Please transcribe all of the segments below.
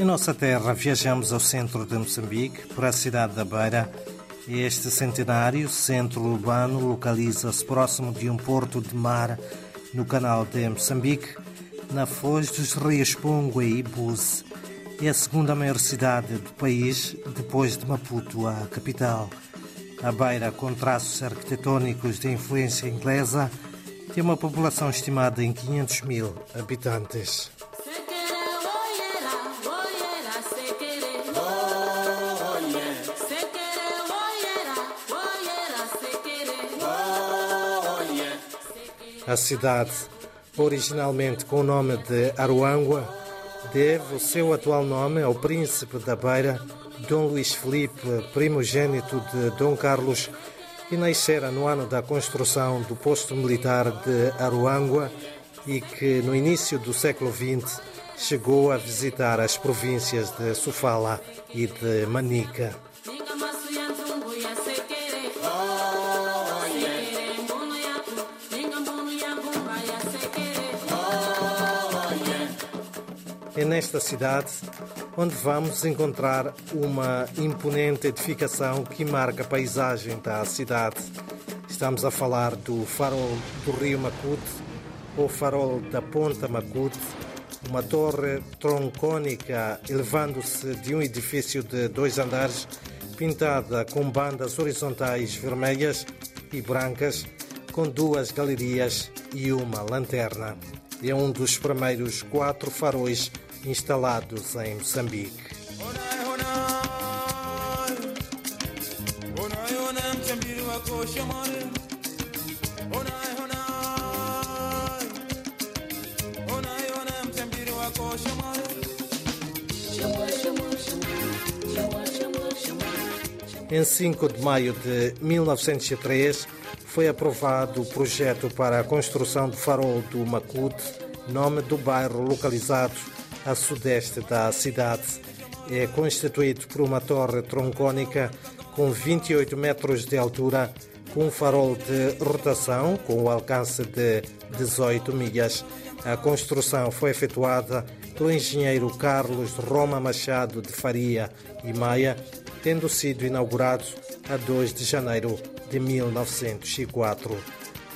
Em nossa terra, viajamos ao centro de Moçambique, para a cidade da Beira. Este centenário centro urbano localiza-se próximo de um porto de mar no canal de Moçambique, na foz dos rios Pongo e Ibuze. É a segunda maior cidade do país, depois de Maputo, a capital. A Beira, com traços arquitetônicos de influência inglesa, tem uma população estimada em 500 mil habitantes. A cidade, originalmente com o nome de Aruangua, deve o seu atual nome ao príncipe da Beira, Dom Luís Felipe, primogênito de Dom Carlos, que nascera no ano da construção do posto militar de Aruangua e que, no início do século XX, chegou a visitar as províncias de Sofala e de Manica. É nesta cidade onde vamos encontrar uma imponente edificação que marca a paisagem da cidade. Estamos a falar do farol do Rio Macute, ou farol da Ponta Macute, uma torre troncônica elevando-se de um edifício de dois andares, pintada com bandas horizontais vermelhas e brancas, com duas galerias e uma lanterna. É um dos primeiros quatro faróis instalados em Moçambique. Em 5 de maio de 1903, foi aprovado o projeto para a construção do farol do Macute, nome do bairro localizado a sudeste da cidade. É constituído por uma torre troncônica com 28 metros de altura, com um farol de rotação com o alcance de 18 milhas. A construção foi efetuada pelo engenheiro Carlos Roma Machado de Faria e Maia, tendo sido inaugurado a 2 de janeiro de 1904.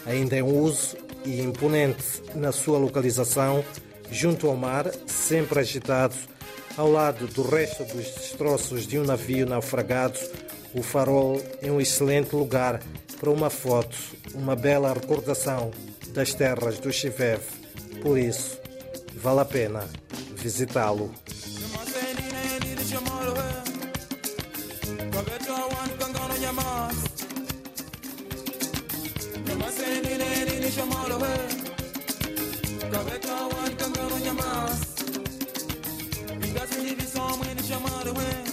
Ainda em uso e imponente na sua localização, junto ao mar, sempre agitado, ao lado do resto dos destroços de um navio naufragado, o farol é um excelente lugar para uma foto, uma bela recordação das terras do Chiveve. Por isso, vale a pena visitá-lo. your money when